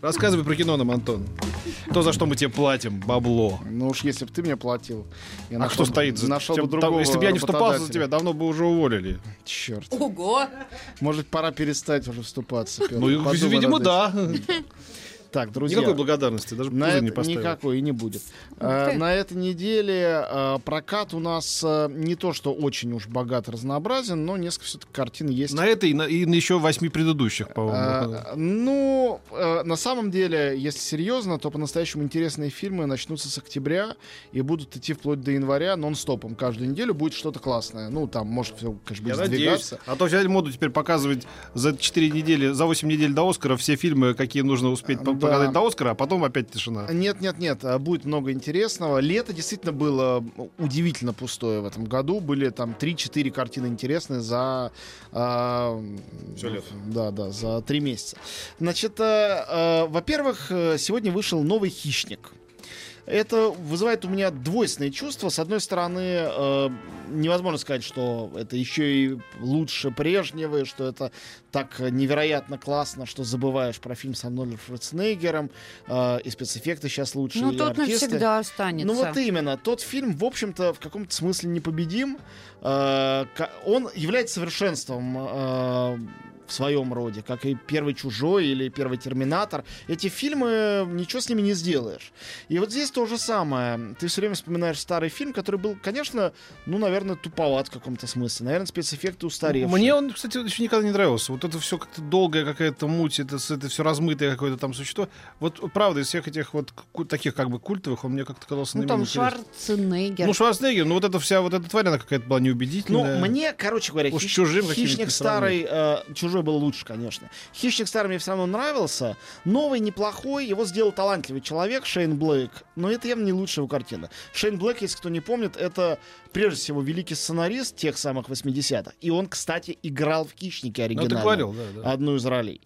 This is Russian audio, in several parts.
Рассказывай про кино нам, Антон. То, за что мы тебе платим, бабло. Ну уж если бы ты мне платил, я А нашел кто бы- стоит за нашел тем- бы там, другого Если бы я не вступался за тебя, давно бы уже уволили. Черт. Ого! Может, пора перестать уже вступаться. Петр? Ну, и, Подумай видимо, да. Так, друзья. Никакой благодарности, даже На это не поставил. никакой и не будет. Э, на этой неделе э, прокат у нас э, не то, что очень уж богат, разнообразен, но несколько все-таки картин есть. На этой и на, и на еще восьми предыдущих, по-моему. Ну, на самом деле, если серьезно, то по-настоящему интересные фильмы начнутся с октября и будут идти вплоть до января нон-стопом. Каждую неделю будет что-то классное. Ну, там, может, все, конечно, Я будет надеюсь. сдвигаться. А то взяли моду теперь показывать за 4 недели, за 8 недель до Оскара все фильмы, какие нужно успеть Да. показать до Оскара, а потом опять тишина. Нет, нет, нет, а, будет много интересного. Лето действительно было удивительно пустое в этом году. Были там 3-4 картины интересные за... а, Всё лето. Да, да, за 3 месяца. Значит, э, э, во-первых, э, сегодня вышел новый «Хищник». Это вызывает у меня двойственные чувства. С одной стороны, э, невозможно сказать, что это еще и лучше прежнего, и что это так невероятно классно, что забываешь про фильм с Арнольдом Шварценеггером, э, и спецэффекты сейчас лучше, Ну, и тут артисты. навсегда останется. Ну вот именно, тот фильм, в общем-то, в каком-то смысле непобедим. Э, Он является совершенством э, в своем роде, как и первый чужой или первый терминатор. Эти фильмы ничего с ними не сделаешь. И вот здесь то же самое. Ты все время вспоминаешь старый фильм, который был, конечно, ну, наверное, туповат в каком-то смысле. Наверное, спецэффекты устаревшие. Мне он, кстати, еще никогда не нравился. Вот это все как-то долгая какая-то муть, это, это все размытое какое-то там существо. Вот правда, из всех этих вот таких как бы культовых, он мне как-то казался Ну, там. Шварценеггер. Ну, Шварценеггер, ну вот эта вся вот эта тварь, она какая-то была Ну, неубедительная. мне, короче говоря, Уж хищ- чужим хищник старый, э, чужой был лучше, конечно. Хищник старый мне все равно нравился. Новый неплохой, его сделал талантливый человек Шейн Блейк. Но это явно не лучшая его картина. Шейн Блейк, если кто не помнит, это прежде всего великий сценарист тех самых 80-х. И он, кстати, играл в Хищнике Ну, оригинально. ты говорил, да, да. Одну из ролей.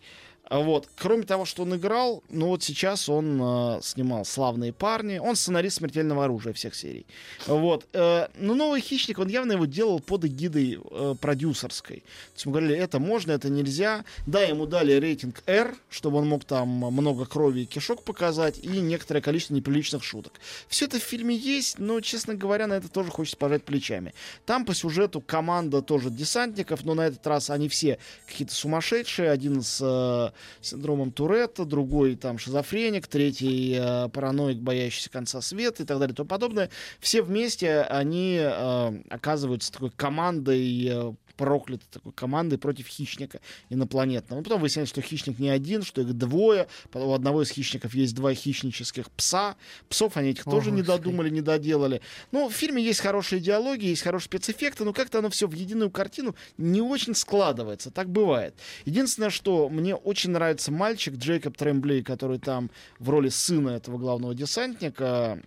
А Вот. Кроме того, что он играл, ну вот сейчас он э, снимал «Славные парни». Он сценарист «Смертельного оружия» всех серий. Вот. Э, но «Новый хищник», он явно его делал под эгидой э, продюсерской. То есть мы говорили, это можно, это нельзя. Да, ему дали рейтинг R, чтобы он мог там много крови и кишок показать, и некоторое количество неприличных шуток. Все это в фильме есть, но, честно говоря, на это тоже хочется пожать плечами. Там по сюжету команда тоже десантников, но на этот раз они все какие-то сумасшедшие. Один с э, синдромом Туретта, другой там шизофреник, третий э, параноик, боящийся конца света и так далее и тому подобное. Все вместе они э, оказываются такой командой э, проклятой такой командой против хищника инопланетного. Ну, потом выясняется, что хищник не один, что их двое. Потом у одного из хищников есть два хищнических пса. Псов они этих тоже не додумали, не доделали. Ну, в фильме есть хорошие диалоги, есть хорошие спецэффекты, но как-то оно все в единую картину не очень складывается. Так бывает. Единственное, что мне очень нравится мальчик Джейкоб Тремблей, который там в роли сына этого главного десантника.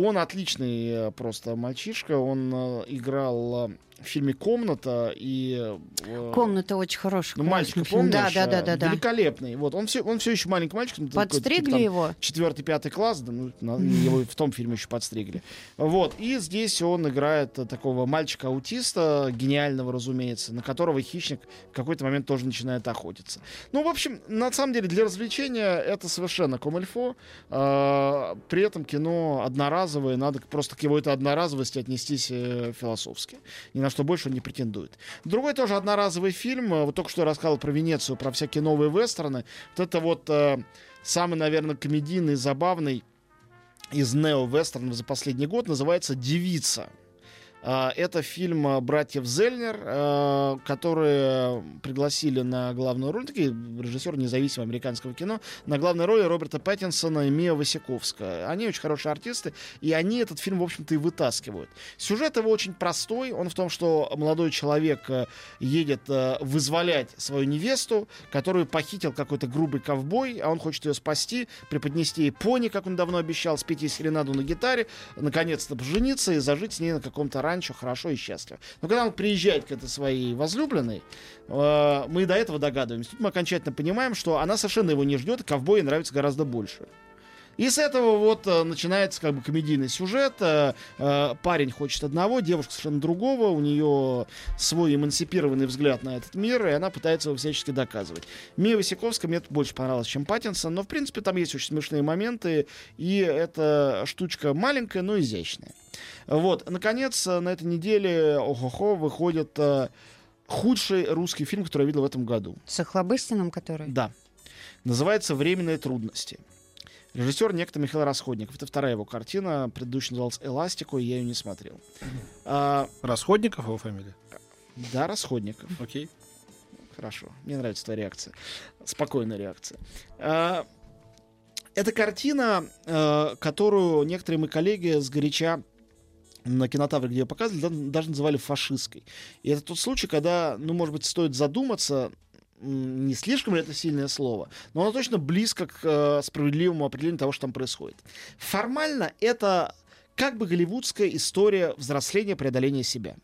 Он отличный э, просто мальчишка. Он э, играл э, в фильме «Комната» и... Комната очень хорошая. ну, фильм. помнишь? Да, да, да, да, да. Великолепный. Вот, он все, он все еще маленький мальчик. ну, такой, типа, Подстригли там, его. четвертый, пятый класс, да, ну, его в том фильме еще подстригли. Вот, и здесь он играет такого мальчика-аутиста, гениального, разумеется, на которого хищник в какой-то момент тоже начинает охотиться. Ну, в общем, на самом деле, для развлечения это совершенно комильфо. А, при этом кино одноразовое, надо просто к его этой одноразовости отнестись э, философски. Ни на что больше он не претендует. Другой тоже одноразовый фильм, э, вот только что я рассказывал про Венецию, про всякие новые вестерны. Вот это вот э, самый, наверное, комедийный, забавный из нео-вестернов за последний год называется «Девица». А, Это фильм а, братьев Зельнер, а, которые пригласили на главную роль, такие режиссеры независимого американского кино, на главной роли Роберта Паттинсона и Мия Васиковская. Они очень хорошие артисты, и они этот фильм, в общем-то, и вытаскивают. Сюжет его очень простой. Он в том, что молодой человек э, едет э, вызволять свою невесту, которую похитил какой-то грубый ковбой, а он хочет ее спасти, преподнести ей пони, как он давно обещал, спеть ей серенаду на гитаре, наконец-то пожениться и зажить с ней на каком-то ранчо хорошо и счастливо. Но когда он приезжает к этой своей возлюбленной, э, мы до этого догадываемся. Тут мы окончательно понимаем, что она совершенно его не ждет, и ковбой ей нравится гораздо больше. И с этого вот э, начинается как бы комедийный сюжет. Э, э, парень хочет одного, девушка совершенно другого. У нее свой эмансипированный взгляд на этот мир, и она пытается его всячески доказывать. Мия Васиковская мне больше понравилась, чем Паттинсон, но в принципе там есть очень смешные моменты, и эта штучка маленькая, но изящная. Вот, наконец, на этой неделе охо-хо выходит худший русский фильм, который я видел в этом году. С Охлобыстиным, который? Да. Называется «Временные трудности». Режиссер некто Михаил Расходников. Это вторая его картина. Предыдущая называлась «Эластику», и я ее не смотрел. А, Расходников его фамилия? да, Расходников. Окей. Хорошо. Мне нравится твоя реакция. Спокойная реакция. А, это картина, э, которую некоторые мои коллеги сгоряча на кинотавре, где ее показывали, да- даже называли фашистской. И это тот случай, когда, ну, может быть, стоит задуматься, не слишком ли это сильное слово, но оно точно близко к э, справедливому определению того, что там происходит. Формально это как бы голливудская история взросления, преодоления себя.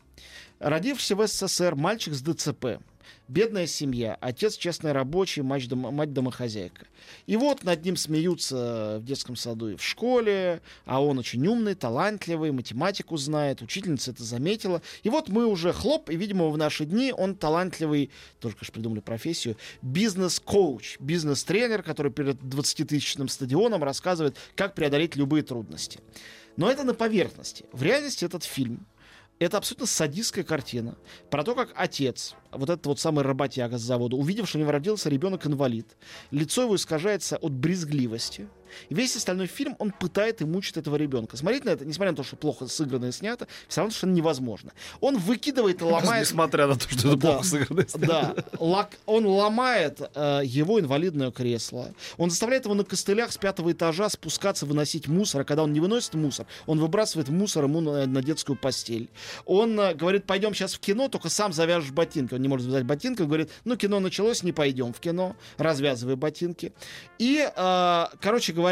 Родившийся в СССР мальчик с ДЦП, бедная семья, отец честный рабочий, мать, дома- мать домохозяйка. И вот над ним смеются в детском саду и в школе, а он очень умный, талантливый, математику знает, учительница это заметила. И вот мы уже хлоп, и, видимо, в наши дни он талантливый, только что придумали профессию, бизнес-коуч, бизнес-тренер, который перед 20-тысячным стадионом рассказывает, как преодолеть любые трудности. Но это на поверхности. В реальности этот фильм это абсолютно садистская картина. Про то, как отец, вот этот вот самый работяга с завода, увидев, что у него родился ребенок-инвалид, лицо его искажается от брезгливости, и весь остальной фильм он пытает и мучит этого ребенка. Смотреть на это, несмотря на то, что плохо сыграно и снято, все равно совершенно невозможно. Он выкидывает и ломает... Несмотря на то, что это Да. плохо сыграно. Да, лак- он ломает э, его инвалидное кресло. Он заставляет его на костылях с пятого этажа спускаться, выносить мусор. А когда он не выносит мусор, он выбрасывает мусор ему на, на детскую постель. Он э, говорит, пойдем сейчас в кино, только сам завяжешь ботинки. Он не может завязать ботинки. Он говорит, ну, кино началось, не пойдем в кино. Развязывай ботинки. И, э, короче говоря,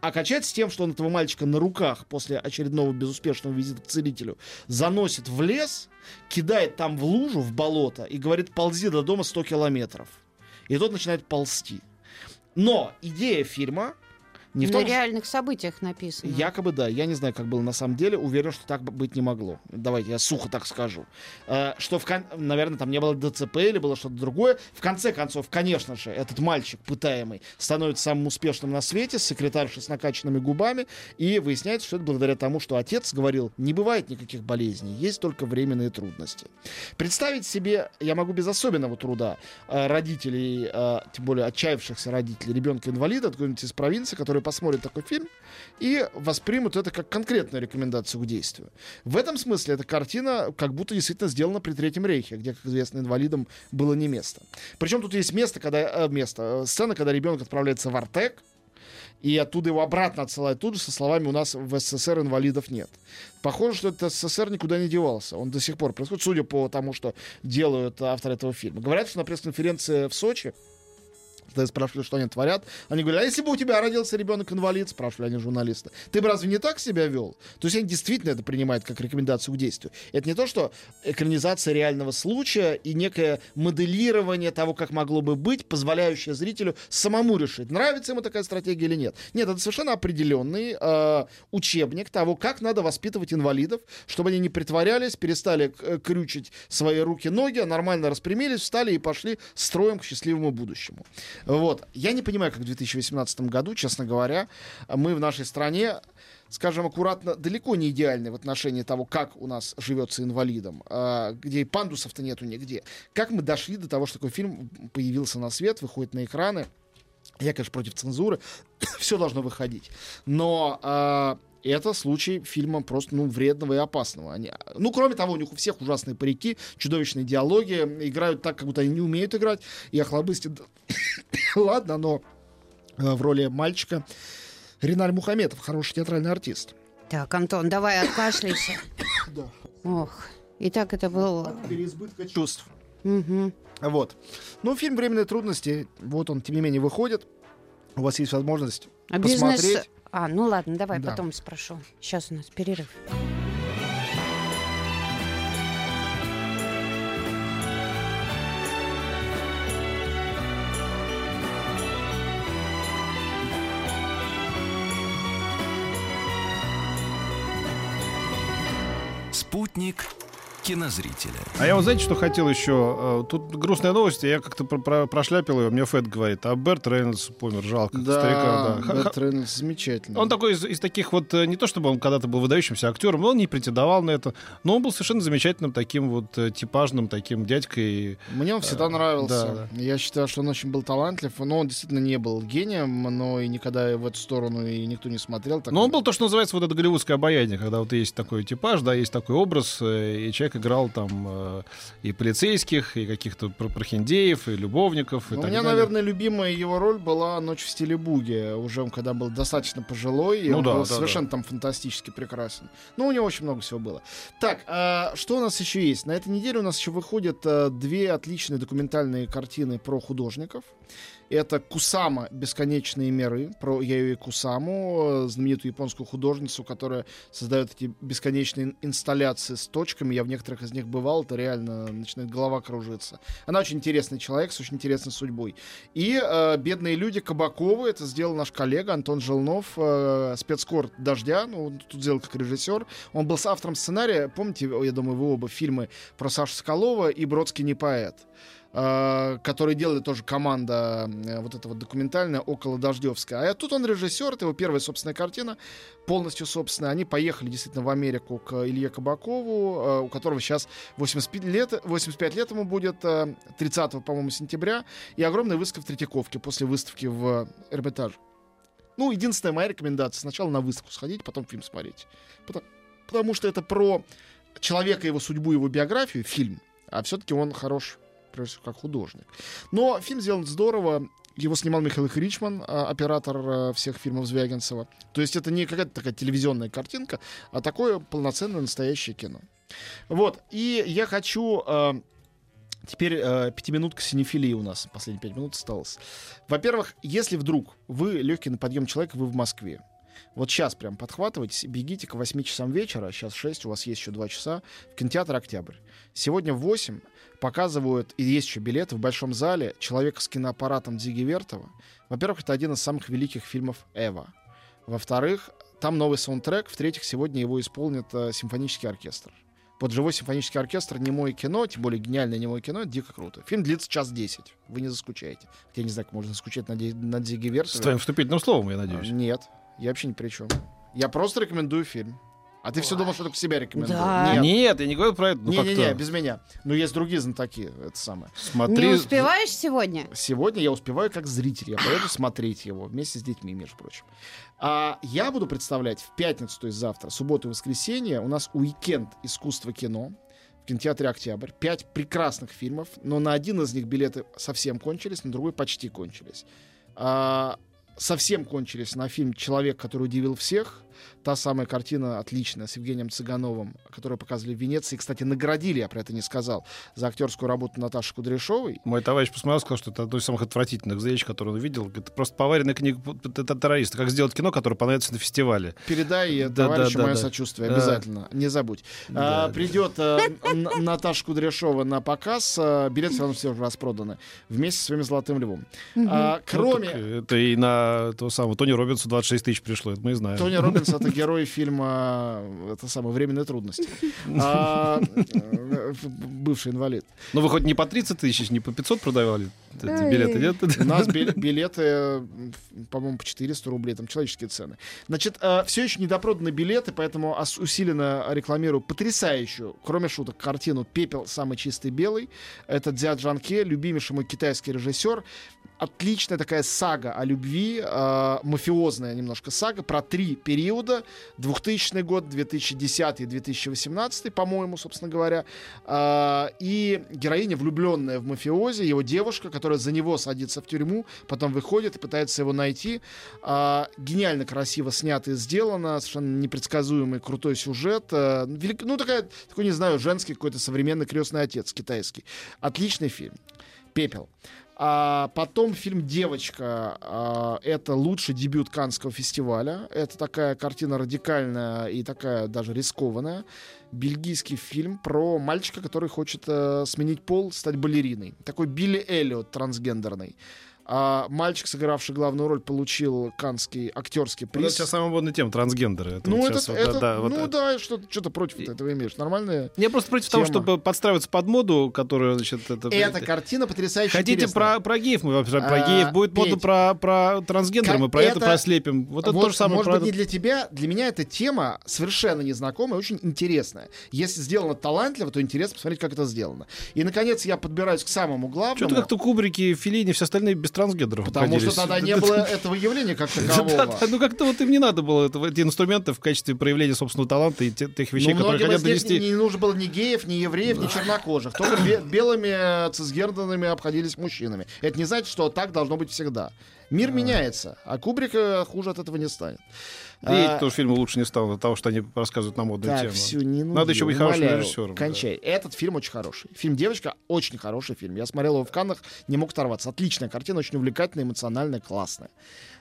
окончается тем, что он этого мальчика на руках после очередного безуспешного визита к целителю заносит в лес, кидает там в лужу, в болото и говорит, ползи до дома 100 километров. И тот начинает ползти. Но идея фильма не в На том, что- реальных событиях написано. Якобы да. Я не знаю, как было на самом деле. Уверен, что так быть не могло. Давайте я сухо так скажу. Э, что, в кон- наверное, там не было ДЦП или было что-то другое. В конце концов, конечно же, этот мальчик, пытаемый, становится самым успешным на свете, с секретаршей с накачанными губами. И выясняется, что это благодаря тому, что отец говорил, не бывает никаких болезней, есть только временные трудности. Представить себе, я могу без особенного труда, э, родителей, э, тем более отчаявшихся родителей ребенка-инвалида, откуда-нибудь из провинции, которые посмотрят такой фильм и воспримут это как конкретную рекомендацию к действию. В этом смысле эта картина как будто действительно сделана при Третьем Рейхе, где, как известно, инвалидам было не место. Причем тут есть место, когда, э, место, э, сцена, когда ребенок отправляется в Артек, и оттуда его обратно отсылают тут же со словами «у нас в СССР инвалидов нет». Похоже, что этот СССР никуда не девался. Он до сих пор происходит, судя по тому, что делают авторы этого фильма. Говорят, что на пресс-конференции в Сочи когда спрашивали, что они творят, они говорят, а если бы у тебя родился ребенок-инвалид, спрашивали они журналиста, ты бы разве не так себя вел? То есть они действительно это принимают как рекомендацию к действию. Это не то, что экранизация реального случая и некое моделирование того, как могло бы быть, позволяющее зрителю самому решить, нравится ему такая стратегия или нет. Нет, это совершенно определенный э, учебник того, как надо воспитывать инвалидов, чтобы они не притворялись, перестали э, крючить свои руки-ноги, а нормально распрямились, встали и пошли строем к счастливому будущему. Вот. Я не понимаю, как в 2018 году, честно говоря, мы в нашей стране скажем аккуратно, далеко не идеальны в отношении того, как у нас живется инвалидом, а, где и пандусов-то нету нигде. Как мы дошли до того, что такой фильм появился на свет, выходит на экраны. Я, конечно, против цензуры. Все должно выходить. Но а, это случай фильма просто ну, вредного и опасного. Они, ну, кроме того, у них у всех ужасные парики, чудовищные диалоги, играют так, как будто они не умеют играть. И Охлобыстин, ладно, но э, в роли мальчика Риналь Мухаметов, хороший театральный артист. Так, Антон, давай откашляйся. Да. Ох, и так это было. Переизбытка чувств. Мгм. Вот. Ну, фильм «Временные трудности», вот он, тем не менее, выходит. У вас есть возможность А бизнес... А, ну ладно, давай Да. потом спрошу. Сейчас у нас перерыв. Спутник кинозрителя. А я вот знаете, что хотел еще? Э, Тут грустная новость, я как-то про- про- прошляпил ее, мне Фэт говорит, а Берт Рейнольдс помер, жалко, старика, да. Бэт Рейнольдс замечательно. Он такой из, из таких вот, э, не то чтобы он когда-то был выдающимся актером, но он не претендовал на это, но он был совершенно замечательным таким вот э, типажным таким дядькой. Мне он всегда нравился. да, Я считаю, что он очень был талантлив. Но он действительно не был гением, но и никогда в эту сторону и никто не смотрел. Так Но он был то, что называется вот это голливудское обаяние, когда вот есть такой типаж, да, есть такой образ, и человек играл там э, и полицейских, и каких-то пр- прохиндеев, и любовников, и Ну, У меня, далее. наверное, любимая его роль была «Ночь в стиле буги». Уже он когда был достаточно пожилой, и Ну он да, был да, совершенно там фантастически прекрасен. Ну, у него очень много всего было. Так, а что у нас еще есть? На этой неделе у нас еще выходят а, две отличные документальные картины про художников. Это Кусама «Бесконечные миры», про Яюи Кусаму, э, знаменитую японскую художницу, которая создает эти бесконечные инсталляции с точками. Я в некоторых из них бывал, это реально начинает голова кружиться. Она очень интересный человек с очень интересной судьбой. И э, «Бедные люди» Кабаковы, это сделал наш коллега Антон Желнов, э, спецкор «Дождя», ну, он тут сделал как режиссер. Он был автором сценария, помните, я думаю, вы оба фильмы про Сашу Соколова и «Бродский не поэт» э, которые делали тоже команда э, вот эта вот документальная около Дождевская. А тут он режиссер, это его первая собственная картина, полностью собственная. Они поехали действительно в Америку к Илье Кабакову, э, у которого сейчас 85 лет, 85 лет ему будет, э, 30, по-моему, сентября, и огромная выставка в Третьяковке после выставки в Эрмитаже. Ну, единственная моя рекомендация, сначала на выставку сходить, потом фильм смотреть. Потому, потому что это про человека, его судьбу, его биографию, фильм, а все-таки он хорош прежде всего, как художник. Но фильм сделан здорово. Его снимал Михаил Ричман, оператор э, всех фильмов Звягинцева. То есть это не какая-то такая телевизионная картинка, а такое полноценное настоящее кино. Вот. И я хочу... э, Теперь э, пятиминутка синефилии у нас. Последние пять минут осталось. Во-первых, если вдруг вы легкий на подъем человек, вы в Москве. Вот сейчас прям подхватывайте, бегите к 8 часам вечера, сейчас 6, у вас есть еще 2 часа, в кинотеатр «Октябрь». Сегодня в 8 показывают, и есть еще билеты в Большом зале, «Человек с киноаппаратом» Дзиги Вертова. Во-первых, это один из самых великих фильмов Эва. Во-вторых, там новый саундтрек. В-третьих, сегодня его исполнит э, симфонический оркестр. Вот живой симфонический оркестр, немое кино, тем более гениальное немое кино, это дико круто. Фильм длится час десять. Вы не заскучаете. Я не знаю, как можно заскучать на, на Дзиги С Вертове. твоим вступительным словом, я надеюсь. Нет, я вообще ни при чем. Я просто рекомендую фильм. А ты все думал, что только себя рекомендую? Да. Нет. Нет, я не говорю про это. Ну, Не-не-не, без меня. Но есть другие знатоки, это самое. Смотри. Не успеваешь сегодня? Сегодня я успеваю как зритель. Я поеду смотреть его вместе с детьми, между прочим. А я буду представлять в пятницу, то есть завтра, субботу и воскресенье, у нас уикенд искусства кино в кинотеатре «Октябрь». Пять прекрасных фильмов, но на один из них билеты совсем кончились, на другой почти кончились. А, совсем кончились на фильм «Человек, который удивил всех». Та самая картина отличная с Евгением Цыгановым, которую показывали в Венеции. Кстати, наградили, я про это не сказал, за актерскую работу Наташи Кудряшовой. Мой товарищ посмотрел, сказал, что это одно из самых отвратительных зрелищ, которые он видел. Это просто поваренная книга террориста. Как сделать кино, которое понравится на фестивале. Передай э, Да, товарищу да, да, мое да. сочувствие, Да. обязательно. Не забудь. Да, А, да. Придет э, Н- Наташа Кудряшова на показ. а, Билеты все равно все уже распроданы. Вместе с своим золотым львом. А, Ну, Кроме... так это и на того самого Тони Робинсу 26 тысяч пришло, это мы и знаем. Тони Робинс это герой фильма это самое временные трудности. А, э, бывший инвалид. Ну, вы хоть не по 30 тысяч, не по 500 продавали эти билеты, нет? У нас бил- билеты, э, по-моему, по 400 рублей, там человеческие цены. Значит, все еще недопроданы билеты, поэтому усиленно рекламирую потрясающую, кроме шуток, картину «Пепел самый чистый белый». Это Дзя Джанке, любимейший мой китайский режиссер. Отличная такая сага о любви, э, мафиозная немножко сага про три периода. 2000 год, 2010 и 2018, по-моему, собственно говоря. Э, и героиня, влюбленная в мафиози, его девушка, которая за него садится в тюрьму, потом выходит и пытается его найти. Э, гениально красиво снято и сделано, совершенно непредсказуемый крутой сюжет. Э, велик- ну, такая, такой, не знаю, женский какой-то современный крестный отец китайский. Отличный фильм. Пепел. А потом фильм «Девочка». а, это лучший дебют Каннского фестиваля. Это такая картина радикальная и такая даже рискованная. Бельгийский фильм про мальчика, который хочет э, сменить пол, стать балериной. Такой Билли Эллиот трансгендерный. А мальчик, сыгравший главную роль, получил каннский актерский Вот это приз. сейчас самая модная тема, трансгендеры. Это Ну, вот это, сейчас вот, это- да, да, вот ну это. да, что, что ты против этого имеешь? Нормальная. Я просто против того, Тема. чтобы подстраиваться под моду, которую, значит, это... Эта картина потрясающе Хотите интересная. про, про геев, мы вообще про А, геев. Будет Петь. про, про трансгендеры, мы про это, это- прослепим. Вот это Вот, то же самое может про быть, не для тебя, для меня эта тема совершенно незнакомая, очень интересная. Если сделано талантливо, то интересно посмотреть, как это сделано. И, наконец, я подбираюсь к самому главному. Что-то как-то Кубрики, Филини, все остальные без трансгендеров Потому что тогда не было этого явления как такового. ну как-то вот им не надо было эти инструменты в качестве проявления собственного таланта и те- тех вещей, Ну, которые хотят донести. не, нужно было ни геев, ни евреев, ни чернокожих. Только бе- белыми э, цисгендерными обходились мужчинами. Это не значит, что так должно быть всегда. Мир меняется, а Кубрик хуже от этого не станет. Да и А, тоже фильмы лучше не стало от того, что они рассказывают на модную Так, тему. все, не нуди, Надо еще быть хорошим умоляю, режиссером, да. Кончай. Этот фильм очень хороший. Фильм «Девочка» очень хороший фильм. Я смотрел его в Каннах, не мог оторваться. Отличная картина, очень увлекательная, эмоциональная, классная.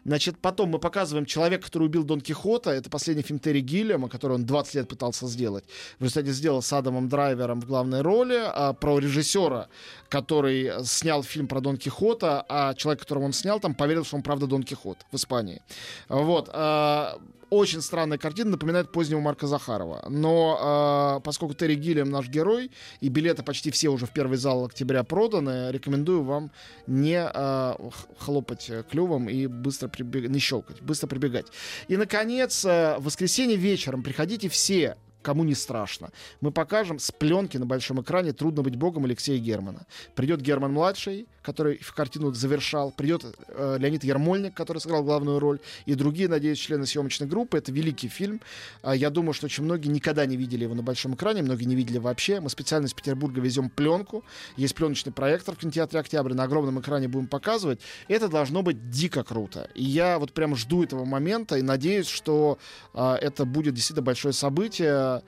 Значит, потом мы показываем «Человек, который убил Дон Кихота». Это последний фильм Терри Гиллиама, который он 20 лет пытался сделать. В результате сделал с Адамом Драйвером в главной роли. А про режиссера, который снял фильм про Дон Кихота, а человек, которого он снял, там поверил, что он правда Дон Кихот в Испании. Вот. а, очень странная картина, напоминает позднего Марка Захарова. Но э, поскольку Терри Гиллиам наш герой, и билеты почти все уже в первый зал октября проданы, рекомендую вам не э, хлопать клювом и быстро прибегать, не щелкать, быстро прибегать. И, наконец, э, в воскресенье вечером приходите все кому не страшно. Мы покажем с пленки на большом экране «Трудно быть богом» Алексея Германа. Придет Герман-младший, который в картину завершал, придет э, Леонид Ермольник, который сыграл главную роль, и другие, надеюсь, члены съемочной группы. Это великий фильм. А, Я думаю, что очень многие никогда не видели его на большом экране, многие не видели вообще. Мы специально из Петербурга везем пленку. Есть пленочный проектор в кинотеатре «Октябрь». На огромном экране будем показывать. Это должно быть дико круто. И я вот прям жду этого момента и надеюсь, что а, это будет действительно большое событие.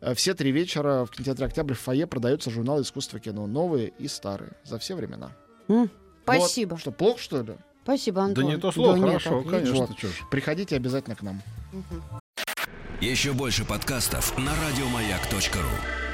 Э, Все три вечера в кинотеатре «Октябрь» в фойе продаются журналы искусства кино. Новые и старые. За все времена. М, Вот. Спасибо. Что, плохо, что ли? Спасибо, Да Антон. не то слово, нет, хорошо, отлично. конечно. Вот. Приходите обязательно к нам. Еще больше подкастов на радиомаяк.ру.